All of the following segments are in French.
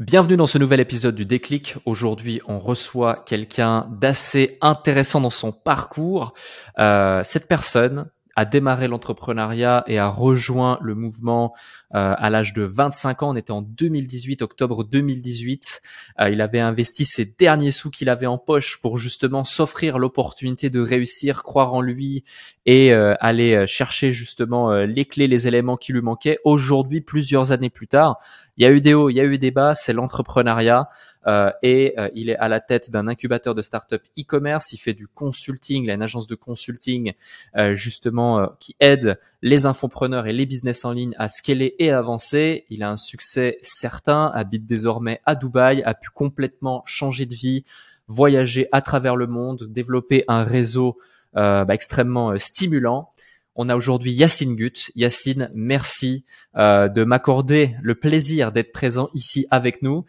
Bienvenue dans ce nouvel épisode du Déclic. Aujourd'hui, on reçoit quelqu'un d'assez intéressant dans son parcours. Euh, cette personne a démarré l'entrepreneuriat et a rejoint le mouvement euh, à l'âge de 25 ans. On était en 2018, octobre 2018. Euh, il avait investi ses derniers sous qu'il avait en poche pour justement s'offrir l'opportunité de réussir, croire en lui et euh, aller chercher justement les clés, les éléments qui lui manquaient. Aujourd'hui, plusieurs années plus tard, il y a eu des hauts, il y a eu des bas. C'est l'entrepreneuriat. Euh, et euh, il est à la tête d'un incubateur de start-up e-commerce. Il fait du consulting, il a une agence de consulting euh, justement qui aide les infopreneurs et les business en ligne à scaler et avancer. Il a un succès certain, habite désormais à Dubaï, a pu complètement changer de vie, voyager à travers le monde, développer un réseau bah, extrêmement stimulant. On a aujourd'hui Yacine Gut. Yacine, merci de m'accorder le plaisir d'être présent ici avec nous.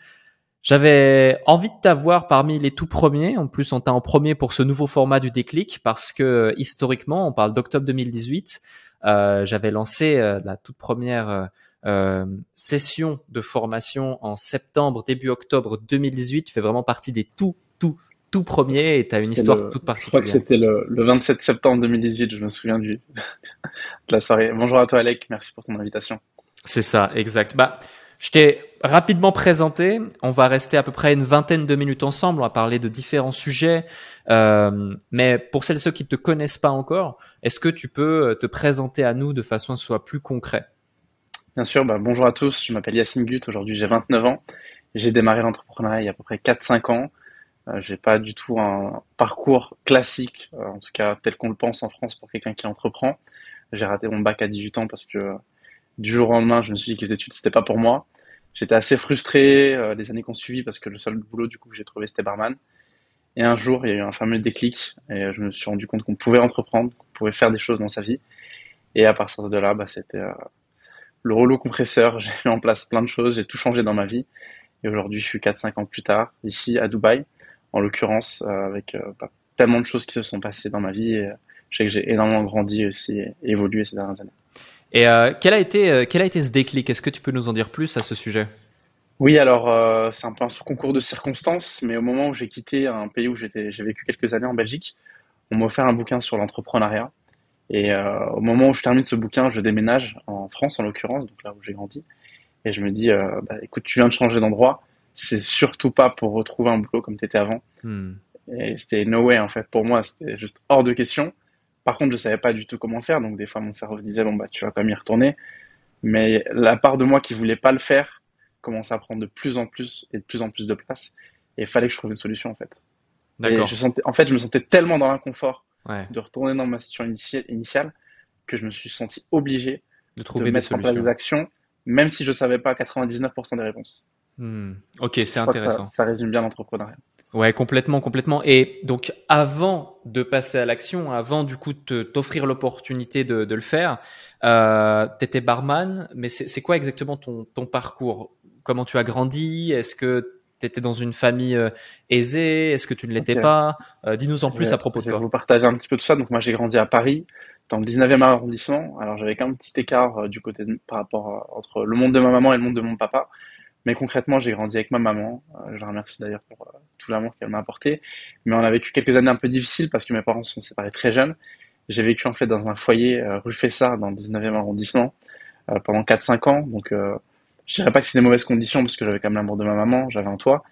J'avais envie de t'avoir parmi les tout premiers. En plus, on t'a en premier pour ce nouveau format du déclic parce que historiquement, on parle d'octobre 2018. Euh, J'avais lancé euh, la toute première euh, euh, session de formation en septembre, début octobre 2018. Tu fais vraiment partie des tout, tout, tout premiers et tu as une histoire toute particulière. Je crois que c'était le, le, 27 septembre 2018. Je me souviens du, de la soirée. Bonjour à toi, Alec. Merci pour ton invitation. C'est ça, exact. Bah, je t'ai rapidement présenté. On va rester à peu près une vingtaine de minutes ensemble. On va parler de différents sujets. Euh, mais pour celles et ceux qui ne te connaissent pas encore, est-ce que tu peux euh, te présenter à nous de façon à ce soit plus concret? Bien sûr. Bah, bonjour à tous. Je m'appelle Yacine Gut. Aujourd'hui, j'ai 29 ans. J'ai démarré l'entrepreneuriat il y a à peu près 4-5 ans. Euh, j'ai pas du tout un parcours classique, euh, en tout cas tel qu'on le pense en France pour quelqu'un qui entreprend. J'ai raté mon bac à 18 ans parce que du jour au lendemain, je me suis dit que les études, c'était pas pour moi. J'étais assez frustré euh, les années qu'on suivi parce que le seul boulot du coup que j'ai trouvé c'était barman. Et un jour, il y a eu un fameux déclic et je me suis rendu compte qu'on pouvait entreprendre, qu'on pouvait faire des choses dans sa vie. Et à partir de là, bah, c'était euh, le rouleau compresseur. J'ai mis en place plein de choses, j'ai tout changé dans ma vie. Et aujourd'hui, je suis 4-5 ans plus tard, ici à Dubaï, en l'occurrence, euh, avec bah, tellement de choses qui se sont passées dans ma vie. Et, je sais que j'ai énormément grandi aussi et évolué ces dernières années. Et euh, quel, a été, euh, quel a été ce déclic? Est-ce que tu peux nous en dire plus à ce sujet? Oui, alors euh, c'est un peu un sous-concours de circonstances, mais au moment où j'ai quitté un pays où j'ai vécu quelques années en Belgique, on m'a offert un bouquin sur l'entrepreneuriat. Et au moment où je termine ce bouquin, je déménage en France en l'occurrence, donc là où j'ai grandi. Et je me dis, bah, écoute, tu viens de changer d'endroit, c'est surtout pas pour retrouver un boulot comme tu étais avant. Hmm. Et c'était no way en fait pour moi, c'était juste hors de question. Par contre, je savais pas du tout comment faire, donc des fois mon cerveau disait bon bah tu vas quand même y retourner. Mais la part de moi qui voulait pas le faire commençait à prendre de plus en plus et de plus en plus de place, et il fallait que je trouve une solution en fait. D'accord. Je sentais, en fait, je me sentais tellement dans l'inconfort de retourner dans ma situation initiale que je me suis senti obligé de trouver mettre en place des actions, même si je savais pas 99% des réponses. Hmm. Ok, c'est intéressant. Ça, ça, résume bien l'entrepreneuriat. Ouais, complètement, complètement. Et donc, avant de passer à l'action, avant du coup de t'offrir l'opportunité de, de, le faire, euh, tu étais barman, mais c'est quoi exactement ton, ton parcours? Comment tu as grandi? Est-ce que tu étais dans une famille euh, aisée? Est-ce que tu ne l'étais pas? Euh, Dis-nous en plus à propos de toi. Je vais vous partager un petit peu tout ça. Donc, moi, j'ai grandi à Paris, dans le 19e arrondissement. Alors, j'avais quand même un petit écart euh, du côté par rapport entre le monde de ma maman et le monde de mon papa. Mais concrètement, j'ai grandi avec ma maman. Euh, je la remercie d'ailleurs pour euh, tout l'amour qu'elle m'a apporté. Mais on a vécu quelques années un peu difficiles parce que mes parents se sont séparés très jeunes. J'ai vécu en fait dans un foyer euh, rue Fessard dans le 19e arrondissement pendant 4-5 ans. Donc je dirais pas que c'est des mauvaises conditions parce que j'avais quand même l'amour de ma maman, j'avais un toit.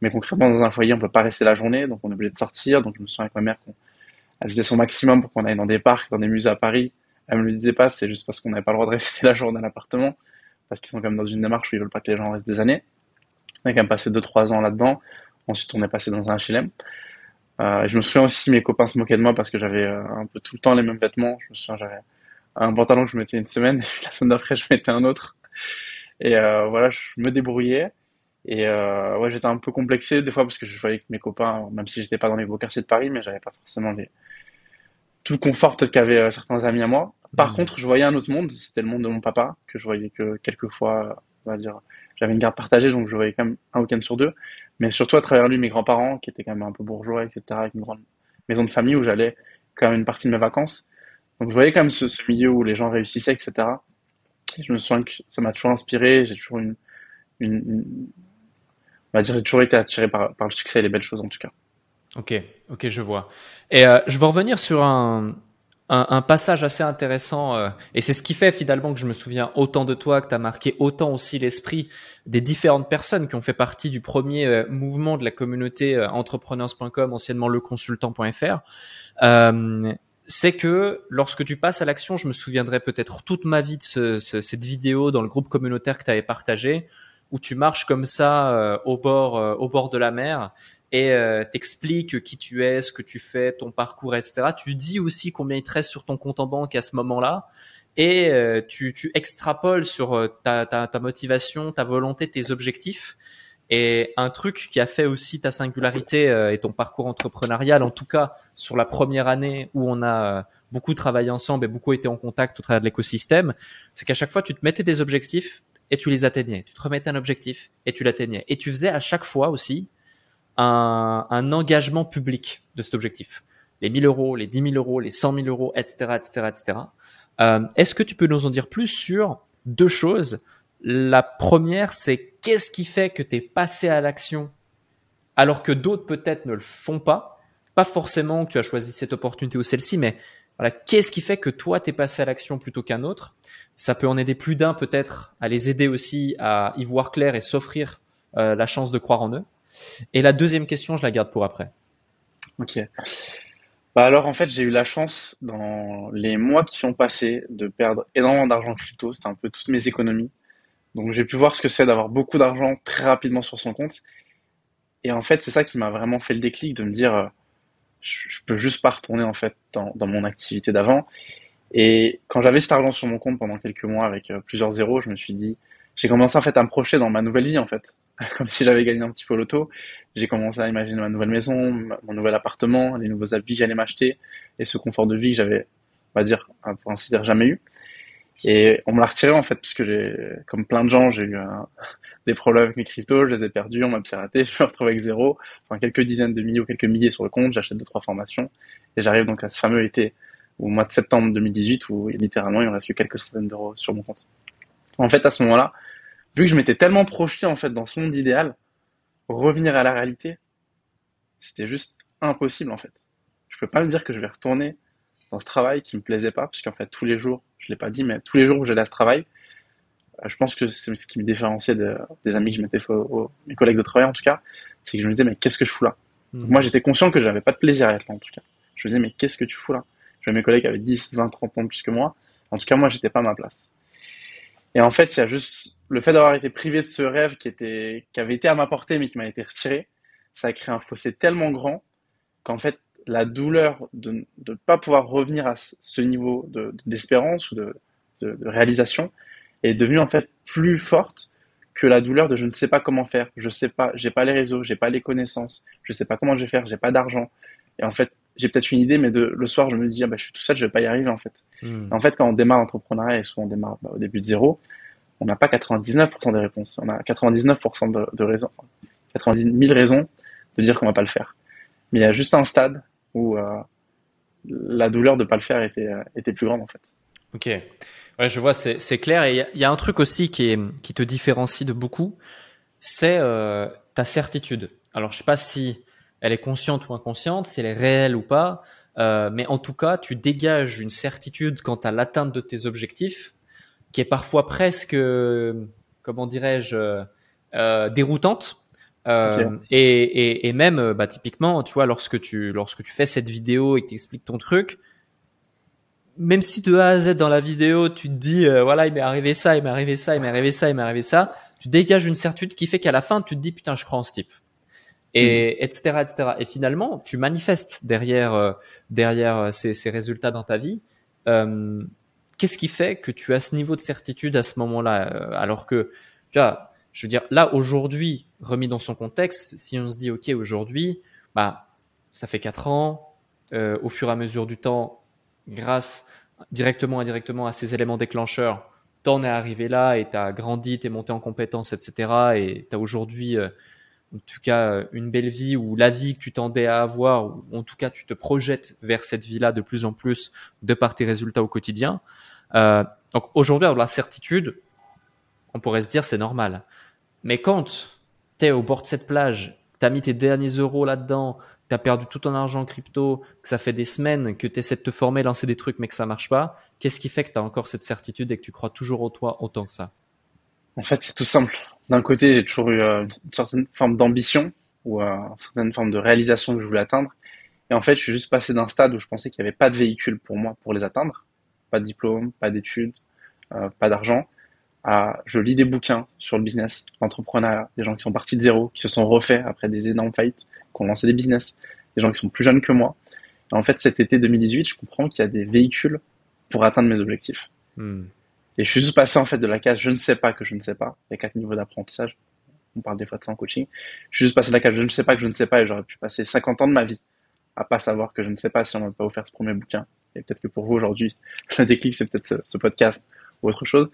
Mais concrètement, dans un foyer, on peut pas rester la journée, donc on est obligé de sortir. Donc je me souviens avec ma mère qu'elle faisait son maximum pour qu'on aille dans des parcs, dans des musées à Paris. Elle me le disait pas, c'est juste parce qu'on n'avait pas le droit de rester la journée à l'appartement parce qu'ils sont quand même dans une démarche où ils veulent pas que les gens restent des années. On a quand même passé 2-3 ans là-dedans. Ensuite, on est passé dans un HLM. Euh, je me souviens aussi, mes copains se moquaient de moi parce que j'avais euh, un peu tout le temps les mêmes vêtements. Je me souviens, j'avais un pantalon que je mettais une semaine, et la semaine d'après, je mettais un autre. Et euh, voilà, je me débrouillais. Et euh, ouais, j'étais un peu complexé des fois parce que je voyais que mes copains, même si j'étais pas dans les beaux quartiers de Paris, mais j'avais pas forcément les... tout le confort qu'avaient euh, certains amis à moi. Par mmh. contre, je voyais un autre monde, c'était le monde de mon papa, que je voyais que quelques fois, on va dire, j'avais une garde partagée, donc je voyais quand même un week-end sur deux. Mais surtout à travers lui, mes grands-parents, qui étaient quand même un peu bourgeois, etc., avec une grande maison de famille où j'allais quand même une partie de mes vacances. Donc je voyais quand même ce, milieu où les gens réussissaient, etc. Et je me souviens que ça m'a toujours inspiré, j'ai toujours une, une, on va dire, j'ai toujours été attiré par, par le succès et les belles choses en tout cas. Ok, ok, je vois. Et euh, je vais revenir sur un, un, un passage assez intéressant, euh, et c'est ce qui fait finalement que je me souviens autant de toi, que tu as marqué autant aussi l'esprit des différentes personnes qui ont fait partie du premier euh, mouvement de la communauté euh, entrepreneurs.com, anciennement leconsultant.fr. c'est que lorsque tu passes à l'action, je me souviendrai peut-être toute ma vie de ce, ce, cette vidéo dans le groupe communautaire que tu avais partagé, où tu marches comme ça au bord au bord de la mer et euh, t'expliques qui tu es, ce que tu fais, ton parcours, etc. Tu dis aussi combien il te reste sur ton compte en banque à ce moment-là et euh, tu, tu, extrapoles sur euh, ta, ta, ta, motivation, ta volonté, tes objectifs. Et un truc qui a fait aussi ta singularité euh, et ton parcours entrepreneurial, en tout cas sur la première année où on a beaucoup travaillé ensemble et beaucoup été en contact au travers de l'écosystème, c'est qu'à chaque fois tu te mettais des objectifs et tu les atteignais. Tu te remettais un objectif et tu l'atteignais. Et tu faisais à chaque fois aussi un, engagement public de cet objectif. Les 1000 euros, les 10 000 euros, les 100 000 euros, etc., etc., etc. Est-ce que tu peux nous en dire plus sur deux choses? La première, c'est qu'est-ce qui fait que tu es passé à l'action alors que d'autres peut-être ne le font pas? Pas forcément que tu as choisi cette opportunité ou celle-ci, mais voilà, qu'est-ce qui fait que toi t'es passé à l'action plutôt qu'un autre? Ça peut en aider plus d'un peut-être à les aider aussi à y voir clair et s'offrir euh, la chance de croire en eux. Et la deuxième question, je la garde pour après. Ok. Bah alors en fait, j'ai eu la chance dans les mois qui ont passé de perdre énormément d'argent crypto. C'était un peu toutes mes économies. Donc j'ai pu voir ce que c'est d'avoir beaucoup d'argent très rapidement sur son compte. Et en fait, c'est ça qui m'a vraiment fait le déclic de me dire, euh, je, peux juste pas retourner en fait dans, mon activité d'avant. Et quand j'avais cet argent sur mon compte pendant quelques mois avec euh, plusieurs zéros, je me suis dit, j'ai commencé en fait à me projeter dans ma nouvelle vie en fait. comme si j'avais gagné un petit peu l'auto. J'ai commencé à imaginer ma nouvelle maison, mon nouvel appartement, les nouveaux habits que j'allais m'acheter et ce confort de vie que j'avais, on va dire, pour ainsi dire, jamais eu. Et on me l'a retiré en fait, puisque j'ai, comme plein de gens, j'ai eu des problèmes avec mes cryptos, je les ai perdus, on m'a piraté, je me retrouve avec zéro, enfin quelques dizaines de milliers ou quelques milliers sur le compte, j'achète deux trois formations et j'arrive donc à ce fameux été au mois de septembre 2018 où littéralement il me reste que quelques centaines d'euros sur mon compte. En fait, à ce moment-là, vu que je m'étais tellement projeté en fait dans ce monde idéal, revenir à la réalité, c'était juste impossible en fait. Je peux pas me dire que je vais retourner dans ce travail qui me plaisait pas, puisqu'en fait tous les jours, je l'ai pas dit, mais tous les jours où j'allais à ce travail, euh, je pense que c'est ce qui me différenciait des amis que je m'étais fait, mes collègues de travail en tout cas, c'est que je me disais mais qu'est-ce que je fous là? Mmh. Moi j'étais conscient que j'avais pas de plaisir à être là en tout cas. Je me disais mais qu'est-ce que tu fous là? Je mes collègues avaient 10, 20, 30 ans plus que moi. En tout cas moi j'étais pas à ma place. Et en fait, il y a juste le fait d'avoir été privé de ce rêve qui était, qui avait été à ma portée mais qui m'a été retiré, ça a créé un fossé tellement grand qu'en fait, la douleur de ne pas pouvoir revenir à ce niveau d'espérance ou de, de, réalisation est devenue en fait plus forte que la douleur de je ne sais pas comment faire, je sais pas, j'ai pas les réseaux, j'ai pas les connaissances, je sais pas comment je vais faire, j'ai pas d'argent. Et en fait, j'ai peut-être une idée, mais de, le soir, je me dis, ah bah, je suis tout seul, je vais pas y arriver, en fait. Hmm. En fait, quand on démarre l'entrepreneuriat, et souvent on démarre bah, au début de zéro, on n'a pas 99% des réponses. On a 99% de, de, raisons, 90 000 raisons de dire qu'on va pas le faire. Mais il y a juste un stade où euh, la douleur de pas le faire était, euh, était plus grande, en fait. Ok. Ouais, je vois, c'est clair. Et il y, y, a un truc aussi qui, est, qui te différencie de beaucoup, c'est euh, ta certitude. Alors, je sais pas si elle est consciente ou inconsciente, si elle est réelle ou pas, euh, mais en tout cas, tu dégages une certitude quant à l'atteinte de tes objectifs qui est parfois presque, comment dirais-je, euh, déroutante. Euh, et, et, et, même, bah, typiquement, tu vois, lorsque tu, lorsque tu fais cette vidéo et que tu expliques ton truc, même si de A à Z dans la vidéo, tu te dis, euh, voilà, il m'est arrivé ça, il m'est arrivé ça, il m'est arrivé ça, il m'est arrivé ça, tu dégages une certitude qui fait qu'à la fin, tu te dis, putain, je crois en ce type et etc mm. etc et finalement tu manifestes derrière euh, derrière euh, ces, ces, résultats dans ta vie euh, qu'est-ce qui fait que tu as ce niveau de certitude à ce moment-là euh, alors que tu vois je veux dire là aujourd'hui remis dans son contexte si on se dit ok aujourd'hui bah ça fait quatre ans au fur et à mesure du temps grâce directement indirectement à ces éléments déclencheurs t'en es arrivé là et t'as grandi t'es monté en compétences etc et t'as aujourd'hui en tout cas euh, une belle vie ou la vie que tu tendais à avoir, ou en tout cas tu te projettes vers cette vie-là de plus en plus de par tes résultats au quotidien. Euh, donc aujourd'hui, avoir la certitude, on pourrait se dire c'est normal. Mais quand es au bord de cette plage, tu as mis tes derniers euros là-dedans, tu as perdu tout ton argent en crypto, que ça fait des semaines que tu essaies de te former, lancer des trucs, mais que ça marche pas, qu'est-ce qui fait que tu as encore cette certitude et que tu crois toujours au toi autant que ça? En fait, c'est tout simple. D'un côté, j'ai toujours eu euh, une certaine forme d'ambition ou euh, une certaine forme de réalisation que je voulais atteindre. Et en fait, je suis juste passé d'un stade où je pensais qu'il n'y avait pas de véhicule pour moi pour les atteindre. Pas de diplôme, pas d'études, euh, pas d'argent. À, je lis des bouquins sur le business, l'entrepreneuriat, des gens qui sont partis de zéro, qui se sont refaits après des énormes faillites, qui ont lancé des business, des gens qui sont plus jeunes que moi. Et en fait, cet été 2018, je comprends qu'il y a des véhicules pour atteindre mes objectifs. Hmm. Et je suis juste passé en fait de la case je ne sais pas que je ne sais pas. Il y a quatre niveaux d'apprentissage. On parle des fois de ça en coaching. Je suis juste passé de la case je ne sais pas que je ne sais pas et j'aurais pu passer 50 ans de ma vie à pas savoir que je ne sais pas si on m'a pas offert ce premier bouquin. Et peut-être que pour vous aujourd'hui, le déclic c'est peut-être ce, podcast ou autre chose.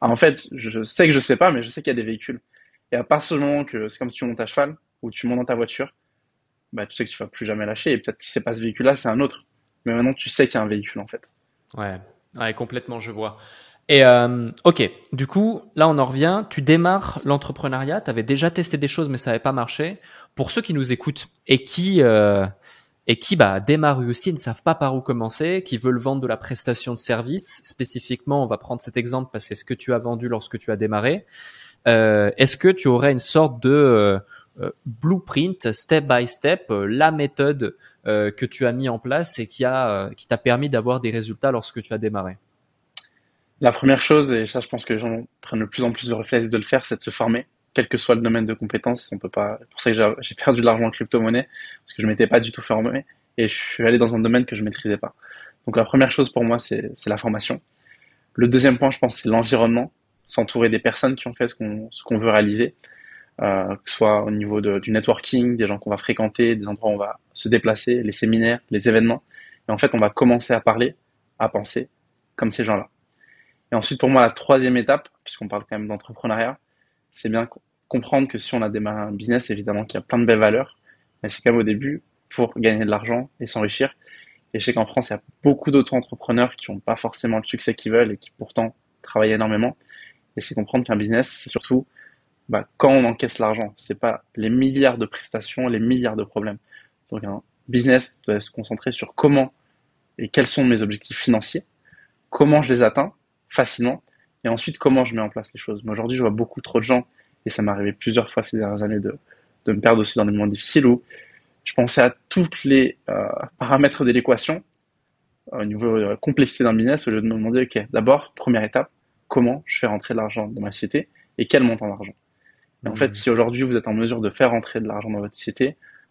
en fait, je sais que je sais pas, mais je sais qu'il y a des véhicules. Et à partir du moment que c'est comme si tu montes à cheval ou tu montes dans ta voiture, bah tu sais que tu vas plus jamais lâcher. Et peut-être si c'est pas ce véhicule-là, c'est un autre. Mais maintenant tu sais qu'il y a un véhicule en fait. Ouais, ouais complètement, je vois. Et euh, ok, du coup, là on en revient. Tu démarres l'entrepreneuriat. Tu avais déjà testé des choses, mais ça n'avait pas marché. Pour ceux qui nous écoutent et qui euh, et qui bah, démarrent aussi, ne savent pas par où commencer, qui veulent vendre de la prestation de service. Spécifiquement, on va prendre cet exemple parce que c'est ce que tu as vendu lorsque tu as démarré. Euh, Est-ce que tu aurais une sorte de euh, blueprint, step by step, la méthode que tu as mis en place et qui a qui t'a permis d'avoir des résultats lorsque tu as démarré? La première chose, et ça je pense que les gens prennent de plus en plus de réflexe de le faire, c'est de se former quel que soit le domaine de compétences. On peut pas. C'est pour ça que j'ai perdu de l'argent en crypto-monnaie parce que je m'étais pas du tout formé et je suis allé dans un domaine que je maîtrisais pas. Donc la première chose pour moi, c'est la formation. Le deuxième point, je pense, c'est l'environnement, s'entourer des personnes qui ont fait ce qu'on veut réaliser, euh, que ce soit au niveau du networking, des gens qu'on va fréquenter, des endroits où on va se déplacer, les séminaires, les événements. Et en fait, on va commencer à parler, à penser comme ces gens-là. Et ensuite, pour moi, la troisième étape, puisqu'on parle quand même d'entrepreneuriat, c'est bien comprendre que si on a démarré un business, évidemment qu'il y a plein de belles valeurs, mais c'est quand même au début pour gagner de l'argent et s'enrichir. Et je sais qu'en France, il y a beaucoup d'auto-entrepreneurs qui n'ont pas forcément le succès qu'ils veulent et qui pourtant travaillent énormément. Et c'est comprendre qu'un business, c'est surtout bah, quand on encaisse l'argent. C'est pas les milliards de prestations, les milliards de problèmes. Donc un business doit se concentrer sur comment et quels sont mes objectifs financiers, comment je les atteins facilement, et ensuite comment je mets en place les choses? Mais aujourd'hui, je vois beaucoup trop de gens et ça m'est arrivé plusieurs fois ces dernières années de, de me perdre aussi dans des moments difficiles où je pensais à tous les euh, paramètres de l'équation au niveau de la complexité d'un business au lieu de me demander, OK, d'abord, première étape, comment je fais rentrer de l'argent dans ma société et quel montant d'argent? Et en mmh. fait, si aujourd'hui vous êtes en mesure de faire rentrer de l'argent dans votre société,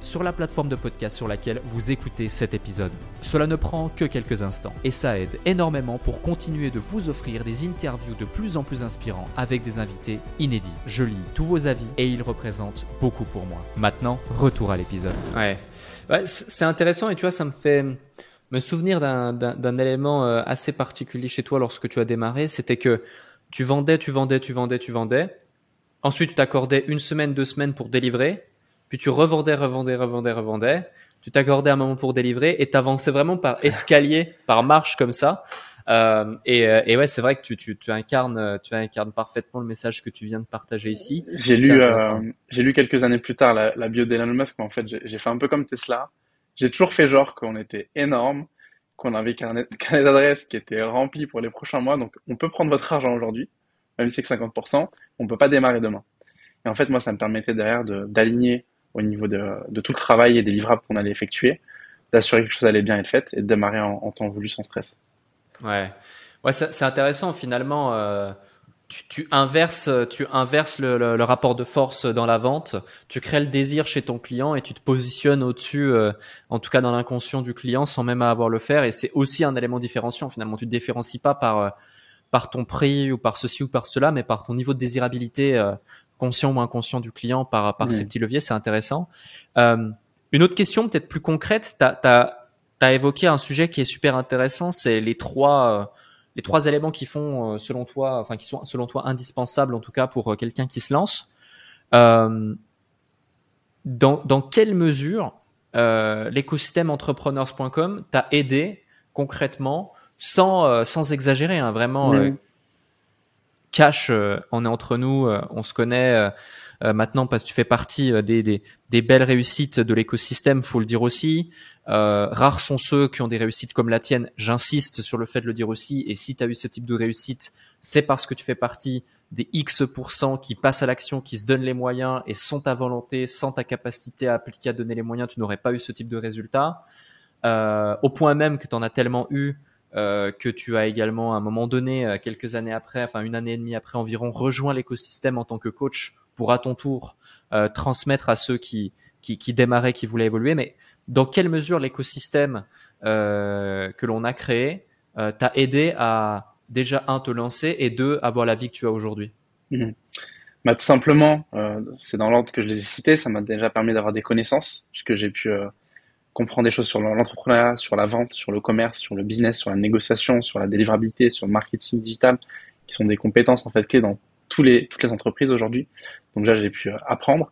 sur la plateforme de podcast sur laquelle vous écoutez cet épisode. Cela ne prend que quelques instants et ça aide énormément pour continuer de vous offrir des interviews de plus en plus inspirants avec des invités inédits. Je lis tous vos avis et ils représentent beaucoup pour moi. Maintenant, retour à l'épisode. Ouais. c'est intéressant et tu vois, ça me fait me souvenir d'un élément euh, assez particulier chez toi lorsque tu as démarré, c'était que tu vendais, tu vendais, tu vendais, tu vendais. Ensuite, tu t'accordais une semaine, deux semaines pour délivrer puis tu revendais, revendais, revendais, revendais, tu t'accordais un moment pour délivrer et t'avançais vraiment par escalier, par marche comme ça. Euh, et, euh, et, ouais, c'est vrai que tu, tu, tu, incarnes, tu incarnes parfaitement le message que tu viens de partager ici. J'ai lu, euh, j'ai lu quelques années plus tard la, la bio d'Elon Musk, mais en fait, j'ai fait un peu comme Tesla. J'ai toujours fait genre qu'on était énorme, qu'on avait qu'un carnet d'adresse qui était rempli pour les prochains mois. Donc, on peut prendre votre argent aujourd'hui, même si c'est que 50%, on peut pas démarrer demain. Et en fait, moi, ça me permettait derrière d'aligner au niveau de, tout le travail et des livrables qu'on allait effectuer, d'assurer que quelque chose allait bien être fait et de démarrer en, temps voulu sans stress. Ouais, ouais c'est intéressant finalement. Euh, tu, inverses, tu inverses le, rapport de force dans la vente, tu crées le désir chez ton client et tu te positionnes au-dessus, euh, en tout cas dans l'inconscient du client, sans même avoir le faire. Et c'est aussi un élément différenciant finalement. Tu te différencies pas par euh, par ton prix ou par ceci ou par cela, mais par ton niveau de désirabilité conscient ou inconscient du client par, par ces petits leviers, c'est intéressant. Euh, une autre question peut-être plus concrète, tu as, évoqué un sujet qui est super intéressant, c'est les trois, euh, les trois éléments qui font euh, selon toi, enfin qui sont selon toi indispensables en tout cas pour euh, quelqu'un qui se lance. Euh, dans, dans quelle mesure euh, l'écosystème entrepreneurs.com t'a aidé concrètement, sans, sans exagérer, hein, vraiment cash, on est entre nous, on se connaît maintenant parce que tu fais partie des, belles réussites de l'écosystème, faut le dire aussi. Euh, rares sont ceux qui ont des réussites comme la tienne. J'insiste sur le fait de le dire aussi. Et si tu as eu ce type de réussite, c'est parce que tu fais partie des X qui passent à l'action, qui se donnent les moyens et sans ta volonté, sans ta capacité à appliquer, à donner les moyens, tu n'aurais pas eu ce type de résultat. Euh, au point même que tu en as tellement eu euh, que tu as également à un moment donné, euh, quelques années après, enfin une année et demie après environ, rejoint l'écosystème en tant que coach pour à ton tour euh, transmettre à ceux qui, qui, qui démarraient, qui voulaient évoluer. Mais dans quelle mesure l'écosystème euh, que l'on a créé euh, t'a aidé à déjà un te lancer et deux avoir la vie que tu as aujourd'hui? Mhm. bah, tout simplement, c'est dans l'ordre que je les ai cités, ça m'a déjà permis d'avoir des connaissances, puisque j'ai pu comprendre des choses sur l'entrepreneuriat, sur la vente, sur le commerce, sur le business, sur la négociation, sur la délivrabilité, sur le marketing digital, qui sont des compétences en fait clés dans tous les, toutes les entreprises aujourd'hui. Donc là, j'ai pu euh, apprendre.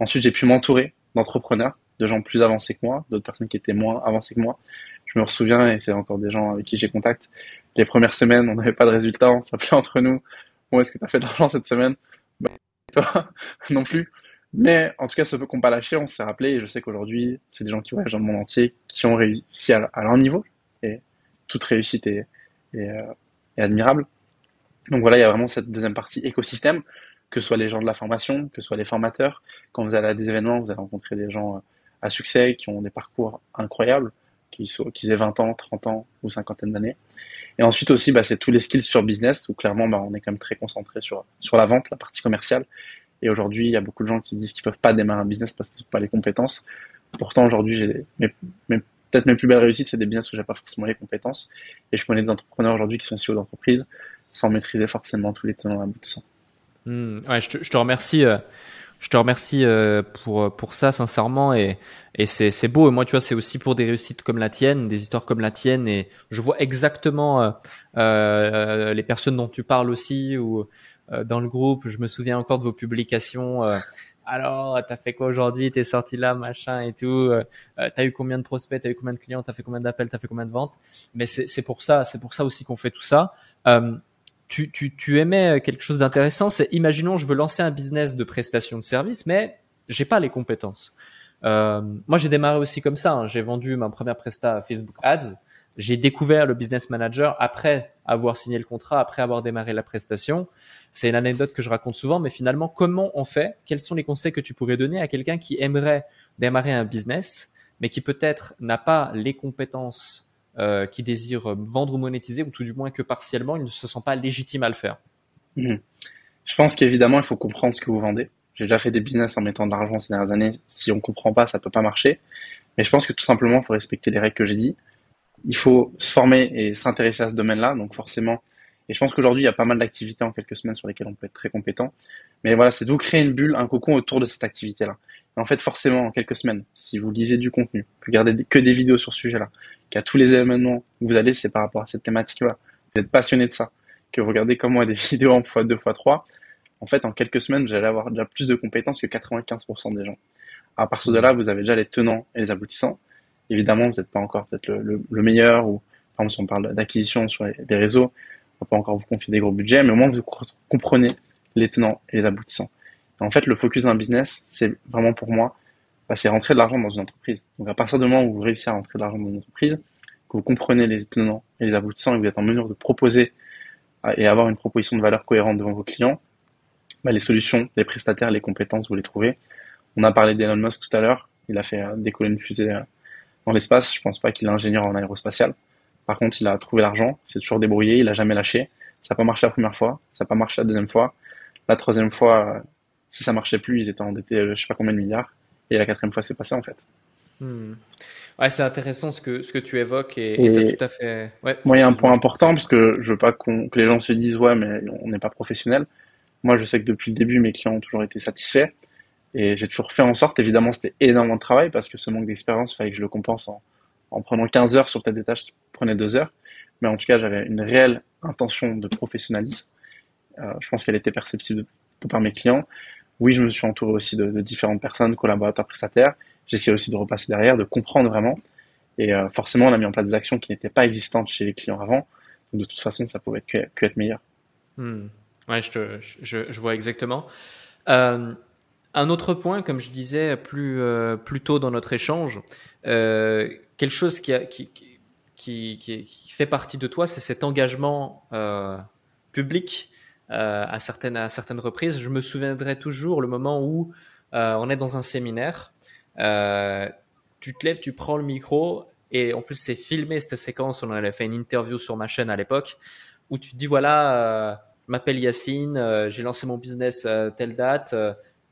Ensuite, j'ai pu m'entourer d'entrepreneurs de gens plus avancés que moi, d'autres personnes qui étaient moins avancées que moi. Je me souviens, et c'est encore des gens avec qui j'ai contact, les premières semaines, on n'avait pas de résultats, on s'appelait entre nous, bon, est-ce que tu as fait de l'argent cette semaine? Bah, Toi, non plus. Mais en tout cas, ce peu qu'on pas lâché, on s'est rappelé, et je sais qu'aujourd'hui, c'est des gens qui voyagent dans le monde entier, qui ont réussi à, leur niveau, et toute réussite est, euh, est admirable. Donc voilà, il y a vraiment cette deuxième partie écosystème, que ce soit les gens de la formation, que ce soit les formateurs. Quand vous allez à des événements, vous allez rencontrer des gens euh, à succès, qui ont des parcours incroyables, qui, sont, qui aient 20 ans, 30 ans ou cinquantaine d'années. Et ensuite aussi, bah, c'est tous les skills sur business, où clairement, bah, on est quand même très concentré sur, sur la vente, la partie commerciale. Et aujourd'hui, il y a beaucoup de gens qui disent qu'ils peuvent pas démarrer un business parce qu'ils n'ont pas les compétences. Pourtant, aujourd'hui, j'ai mes, peut-être mes plus belles réussites, c'est des business où j'ai pas forcément les compétences. Et je connais des entrepreneurs aujourd'hui qui sont CEO d'entreprise sans maîtriser forcément tous les tenants aboutissants. Mmh, ouais, je te, je te remercie. Euh, je te remercie euh, pour pour ça sincèrement et et c'est beau et moi tu vois c'est aussi pour des réussites comme la tienne des histoires comme la tienne et je vois exactement euh, les personnes dont tu parles aussi ou dans le groupe je me souviens encore de vos publications alors t'as fait quoi aujourd'hui? T'es sorti là machin et tout t'as eu combien de prospects? T'as eu combien de clients? T'as fait combien d'appels? T'as fait combien de ventes mais c'est pour ça c'est pour ça aussi qu'on fait tout ça tu, tu, tu aimais quelque chose d'intéressant, c'est imaginons je veux lancer un business de prestation de service, mais j'ai pas les compétences. Euh, moi, j'ai démarré aussi comme ça. Hein. J'ai vendu ma première presta Facebook Ads. J'ai découvert le business manager après avoir signé le contrat, après avoir démarré la prestation. C'est une anecdote que je raconte souvent, mais finalement, comment on fait? Quels sont les conseils que tu pourrais donner à quelqu'un qui aimerait démarrer un business, mais qui peut-être n'a pas les compétences euh, qui désirent vendre ou monétiser, ou tout du moins que partiellement, ils ne se sentent pas légitimes à le faire? Mhm. Je pense qu'évidemment, il faut comprendre ce que vous vendez. J'ai déjà fait des business en mettant de l'argent ces dernières années. Si on comprend pas, ça peut pas marcher. Mais je pense que tout simplement, il faut respecter les règles que j'ai dit. Il faut se former et s'intéresser à ce domaine-là. Donc forcément, et je pense qu'aujourd'hui, il y a pas mal d'activités en quelques semaines sur lesquelles on peut être très compétent. Mais voilà, c'est de vous créer une bulle, un cocon autour de cette activité-là. En fait, forcément, en quelques semaines, si vous lisez du contenu, regardez que des vidéos sur ce sujet-là, qu'à tous les événements où vous allez, c'est par rapport à cette thématique-là, vous êtes passionné de ça, que vous regardez comme moi des vidéos en x2, x3, en fait, en quelques semaines, vous allez avoir déjà plus de compétences que 95% des gens. À partir de là, vous avez déjà les tenants et les aboutissants. Évidemment, vous n'êtes pas encore peut-être le, meilleur, ou par exemple, si on parle d'acquisition sur les, réseaux, on va pas encore vous confier des gros budgets, mais au moins vous comprenez les tenants et les aboutissants. en fait, le focus d'un business, c'est vraiment pour moi, bah, c'est rentrer de l'argent dans une entreprise. Donc à partir du moment où vous réussissez à rentrer de l'argent dans une entreprise, que vous comprenez les tenants et les aboutissants et que vous êtes en mesure de proposer euh, et avoir une proposition de valeur cohérente devant vos clients, bah, les solutions, les prestataires, les compétences, vous les trouvez. On a parlé d'Elon Musk tout à l'heure. Il a fait euh, décoller une fusée euh, dans l'espace. Je pense pas qu'il est ingénieur en aérospatial. Par contre, il a trouvé l'argent, s'est toujours débrouillé, il a jamais lâché. Ça n'a pas marché la première fois, ça n'a pas marché la deuxième fois. La troisième fois, si ça marchait plus, ils étaient endettés, je sais pas combien de milliards. Et la quatrième fois, c'est passé en fait. Hmm. Ouais, c'est intéressant ce que, ce que tu évoques et, et, tout à fait. Ouais, moi, il y a un point important parce que je veux pas que les gens se disent ouais, mais on n'est pas professionnel. Moi, je sais que depuis le début, mes clients ont toujours été satisfaits et j'ai toujours fait en sorte. Évidemment, c'était énormément de travail parce que ce manque d'expérience, il fallait que je le compense en, en prenant 15 heures sur peut-être des tâches qui prenaient 2 heures. mais en tout cas, j'avais une réelle intention de professionnalisme. Euh, je pense qu'elle était perceptible par mes clients. Oui, je me suis entouré aussi de, différentes personnes, collaborateurs, prestataires. J'essaie aussi de repasser derrière, de comprendre vraiment. Et euh, forcément, on a mis en place des actions qui n'étaient pas existantes chez les clients avant. Donc, de toute façon, ça pouvait être que, être meilleur. Hmm. Ouais, je, je, vois exactement. Euh, un autre point, comme je disais plus, euh, plus tôt dans notre échange, euh, quelque chose qui, a, qui, qui, qui, fait partie de toi, c'est cet engagement euh, public euh, à, certaines, à certaines reprises. Je me souviendrai toujours le moment où euh, on est dans un séminaire, tu te lèves, tu prends le micro, et en plus c'est filmé cette séquence, on avait fait une interview sur ma chaîne à l'époque, où tu te dis voilà, je m'appelle Yacine, j'ai lancé mon business telle date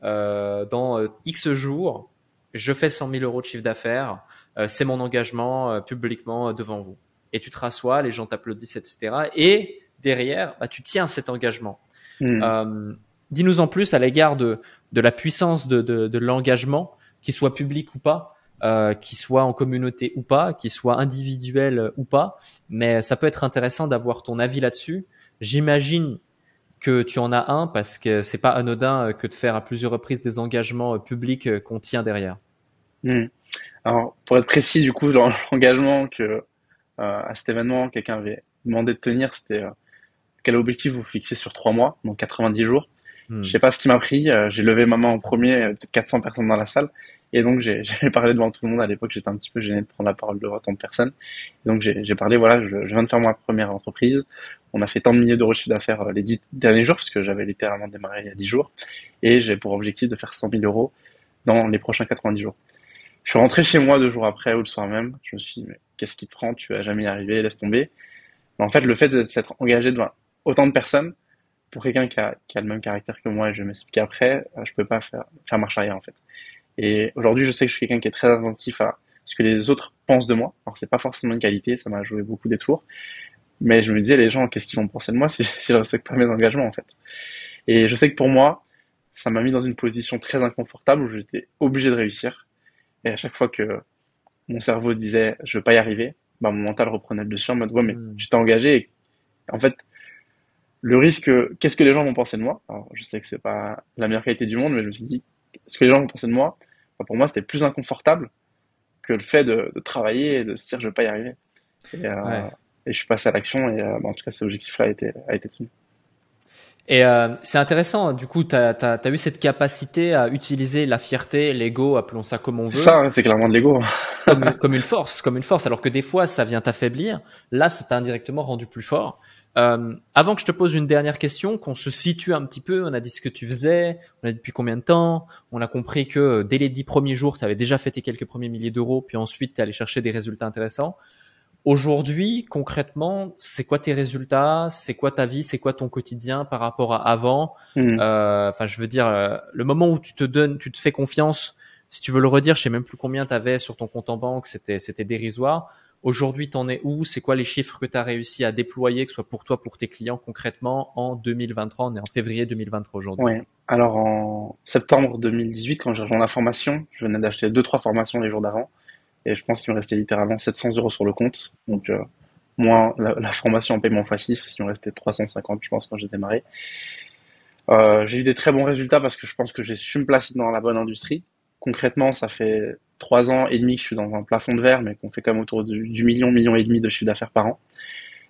euh, dans euh, X jours, je fais 100 000 euros de chiffre d'affaires, euh, c'est mon engagement publiquement devant vous. Et tu te rassois, les gens t'applaudissent, etc. Et derrière, bah, tu tiens cet engagement. Hmm. Dis-nous en plus à l'égard de, de la puissance de, de, de l'engagement, qu'il soit public ou pas, euh, qu'il soit en communauté ou pas, qu'il soit individuel ou pas. Mais ça peut être intéressant d'avoir ton avis là-dessus. J'imagine que tu en as un parce que c'est pas anodin euh, que de faire à plusieurs reprises des engagements euh, publics euh, qu'on tient derrière. Hmm. Alors, pour être précis, du coup, dans l'engagement que à cet événement, quelqu'un avait demandé de tenir, c'était quel objectif vous fixez sur trois mois, donc 90 jours. Hmm. Je sais pas ce qui m'a pris. j'ai levé ma main en premier, 400 personnes dans la salle, et donc j'ai parlé devant tout le monde. À l'époque, j'étais un petit peu gêné de prendre la parole devant tant de personnes. Et donc j'ai parlé, voilà, je, je, viens de faire ma première entreprise on a fait tant de milliers d'euros de chiffre d'affaires euh, les dix derniers jours, puisque j'avais littéralement démarré il y a dix jours, et j'ai pour objectif de faire 100 000 euros dans les prochains 90 jours. Je suis rentré chez moi deux jours après ou le soir même, je me suis dit, mais qu'est-ce qui te prend, tu vas jamais y arriver, laisse tomber. Mais en fait, le fait de s'être engagé devant autant de personnes, pour quelqu'un qui a, le même caractère que moi, et je vais m'expliquer après, euh, je peux pas faire, faire marche arrière en fait. Et aujourd'hui, je sais que je suis quelqu'un qui est très attentif à ce que les autres pensent de moi. Alors c'est pas forcément une qualité, ça m'a joué beaucoup des tours, mais je me disais, les gens, qu'est-ce qu'ils vont penser de moi si, si je respecte pas mes engagements, en fait? Et je sais que pour moi, ça m'a mis dans une position très inconfortable où j'étais obligé de réussir. Et à chaque fois que mon cerveau se disait, je vais pas y arriver, bah, mon mental reprenait le dessus en mode, ouais, mais tu t'es engagé. Et en fait, le risque, qu'est-ce que les gens vont penser de moi? Alors, je sais que c'est pas la meilleure qualité du monde, mais je me suis dit, ce que les gens vont penser de moi, pour moi, c'était plus inconfortable que le fait de, de, travailler et de se dire, je vais pas y arriver. Et, euh, et je suis passé à l'action et euh, bah, en tout cas cet objectif-là a été, a été tenu. Et euh, c'est intéressant, du coup, tu as, as, eu cette capacité à utiliser la fierté, l'ego, appelons ça comme on veut. C'est ça, c'est clairement de l'ego. comme, comme, une force, comme une force, alors que des fois, ça vient t'affaiblir. Là, ça t'a indirectement rendu plus fort. Euh, avant que je te pose une dernière question, qu'on se situe un petit peu, on a dit ce que tu faisais, on a dit depuis combien de temps, on a compris que euh, dès les dix premiers jours, tu avais déjà fait tes quelques premiers milliers d'euros, puis ensuite tu allé chercher des résultats intéressants. Aujourd'hui, concrètement, c'est quoi tes résultats? C'est quoi ta vie? C'est quoi ton quotidien par rapport à avant? Hmm. euh, Enfin, je veux dire, euh, le moment où tu te donnes, tu te fais confiance. Si tu veux le redire, je sais même plus combien tu avais sur ton compte en banque. C'était, c'était dérisoire. Aujourd'hui, t'en es où? C'est quoi les chiffres que tu as réussi à déployer, que ce soit pour toi, pour tes clients concrètement en 2023 On est en février 2023 aujourd'hui. Oui. Alors en septembre 2018, quand j'ai rejoint la formation, je venais d'acheter deux trois formations les jours d'avant. Et je pense qu'il me restait littéralement 700 euros sur le compte. Donc, euh, moins la, formation en paiement x6, il me restait 350, je pense, quand j'ai démarré. Euh, j'ai eu des très bons résultats parce que je pense que j'ai su me placer dans la bonne industrie. Concrètement, ça fait trois ans et demi que je suis dans un plafond de verre, mais qu'on fait quand même autour du, million, million et demi de chiffre d'affaires par an.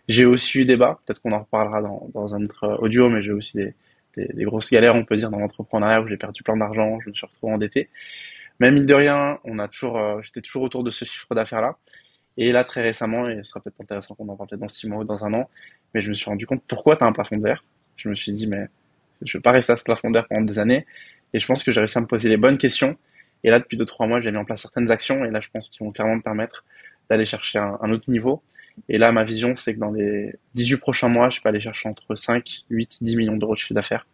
J'ai aussi eu des bas, peut-être qu'on en reparlera dans, un autre audio, mais j'ai aussi des, des, des, grosses galères, on peut dire, dans l'entrepreneuriat où j'ai perdu plein d'argent, je me suis retrouvé endetté. Mais mine de rien, on a toujours, euh, j'étais toujours autour de ce chiffre d'affaires-là. Et là, très récemment, et ce sera peut-être intéressant qu'on en parle peut-être dans six mois ou dans un an, mais je me suis rendu compte pourquoi tu as un plafond de verre. Je me suis dit, mais je ne veux pas rester à ce plafond de verre pendant des années. Et je pense que j'ai réussi à me poser les bonnes questions. Et là, depuis deux, trois mois, j'ai mis en place certaines actions. Et là, je pense qu'ils vont clairement me permettre d'aller chercher un, autre niveau. Et là, ma vision, c'est que dans les 18 prochains mois, je peux aller chercher entre 5, 8, 10 millions d'euros de chiffre d'affaires.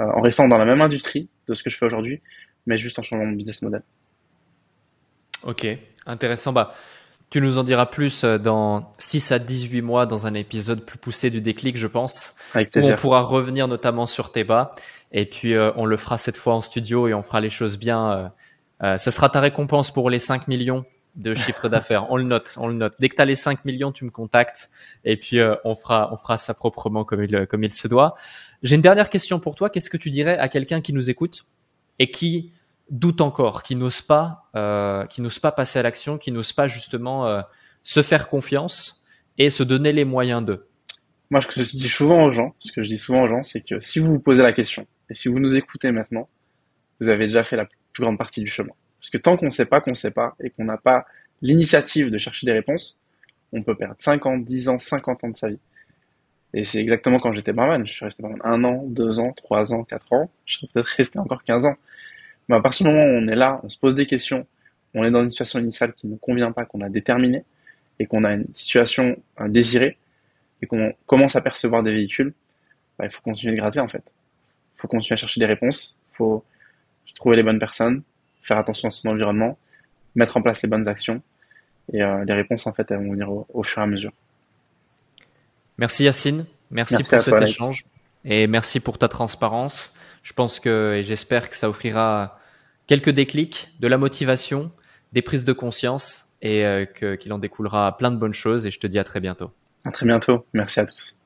Euh, en restant dans la même industrie de ce que je fais aujourd'hui, mais juste en changeant de business model. Ok, intéressant. Bah, tu nous en diras plus euh, dans 6 à 18 mois dans un épisode plus poussé du déclic, je pense. Avec plaisir. on pourra revenir notamment sur tes bas. Et puis, euh, on le fera cette fois en studio et on fera les choses bien. Euh, ce sera ta récompense pour les 5 millions de chiffre d'affaires. on le note, on le note. Dès que tu as les 5 millions, tu me contactes et puis euh, on fera on fera ça proprement comme il comme il se doit. J'ai une dernière question pour toi. Qu'est-ce que tu dirais à quelqu'un qui nous écoute? Et qui doute encore, qui n'ose pas euh, qui n'ose pas passer à l'action, qui n'ose pas justement euh, se faire confiance et se donner les moyens d'eux Moi, ce que je dis souvent aux gens, ce que je dis souvent aux gens, c'est que si vous vous posez la question et si vous nous écoutez maintenant, vous avez déjà fait la plus grande partie du chemin. Parce que tant qu'on ne sait pas qu'on ne sait pas et qu'on n'a pas l'initiative de chercher des réponses, on peut perdre 5 ans, 10 ans, 50 ans de sa vie. Et c'est exactement quand j'étais barman. Je suis resté barman un an, deux ans, trois ans, quatre ans. Je serais peut-être resté encore 15 ans. Mais à partir du moment où on est là, on se pose des questions, on est dans une situation initiale qui ne convient pas, qu'on a déterminée, et qu'on a une situation désirée, et qu'on commence à percevoir des véhicules, bah, il faut continuer de gratter en fait. Il faut continuer à chercher des réponses, il faut trouver les bonnes personnes, faire attention à son environnement, mettre en place les bonnes actions. Et euh, les réponses, en fait, elles vont venir au, fur et à mesure. Merci Yacine. Merci, pour cet échange. Et merci pour ta transparence. Je pense que, et j'espère que ça offrira quelques déclics, de la motivation, des prises de conscience et euh, qu'il en découlera plein de bonnes choses. Et je te dis à très bientôt. À très bientôt. Merci à tous.